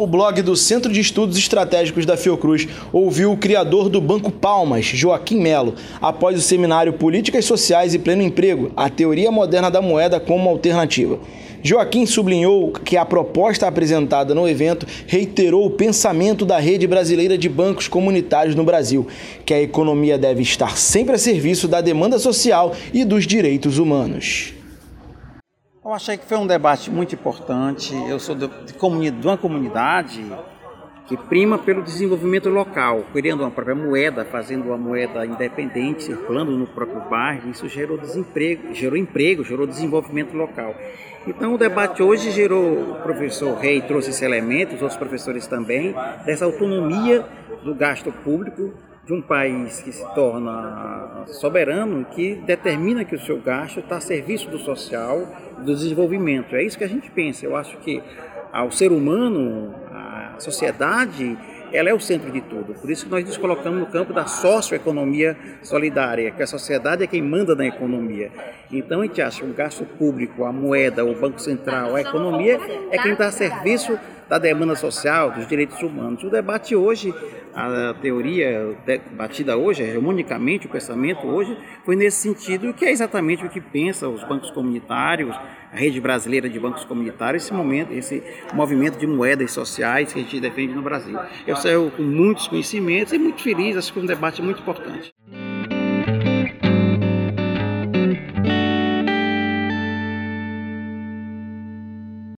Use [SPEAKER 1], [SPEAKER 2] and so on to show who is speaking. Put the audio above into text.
[SPEAKER 1] O blog do Centro de Estudos Estratégicos da Fiocruz ouviu o criador do Banco Palmas, Joaquim Melo, após o seminário Políticas Sociais e Pleno Emprego, a teoria moderna da moeda como alternativa. Joaquim sublinhou que a proposta apresentada no evento reiterou o pensamento da rede brasileira de bancos comunitários no Brasil, que a economia deve estar sempre a serviço da demanda social e dos direitos humanos.
[SPEAKER 2] Eu achei que foi um debate muito importante. Eu sou de, de, de uma comunidade que prima pelo desenvolvimento local, criando uma própria moeda, fazendo uma moeda independente, circulando no próprio bairro. Isso gerou desemprego, gerou emprego, gerou desenvolvimento local. Então o debate hoje gerou, o professor Rei trouxe esse elemento, os outros professores também, dessa autonomia do gasto público de um país que se torna soberano, que determina que o seu gasto está a serviço do social, do desenvolvimento. É isso que a gente pensa. Eu acho que ao ser humano, sociedade, ela é o centro de tudo. Por isso que nós nos colocamos no campo da socioeconomia solidária, que a sociedade é quem manda na economia. Então a gente acha que o gasto público, a moeda, o Banco Central, a economia é quem a serviço da demanda social, dos direitos humanos. O debate hoje, a teoria debatida hoje, hegemonicamente, o pensamento hoje, foi nesse sentido, que é exatamente o que pensa os bancos comunitários, a rede brasileira de bancos comunitários, esse momento, esse movimento de moedas sociais que a gente defende no Brasil. Eu saio com muitos conhecimentos e muito feliz, acho que foi um debate muito importante.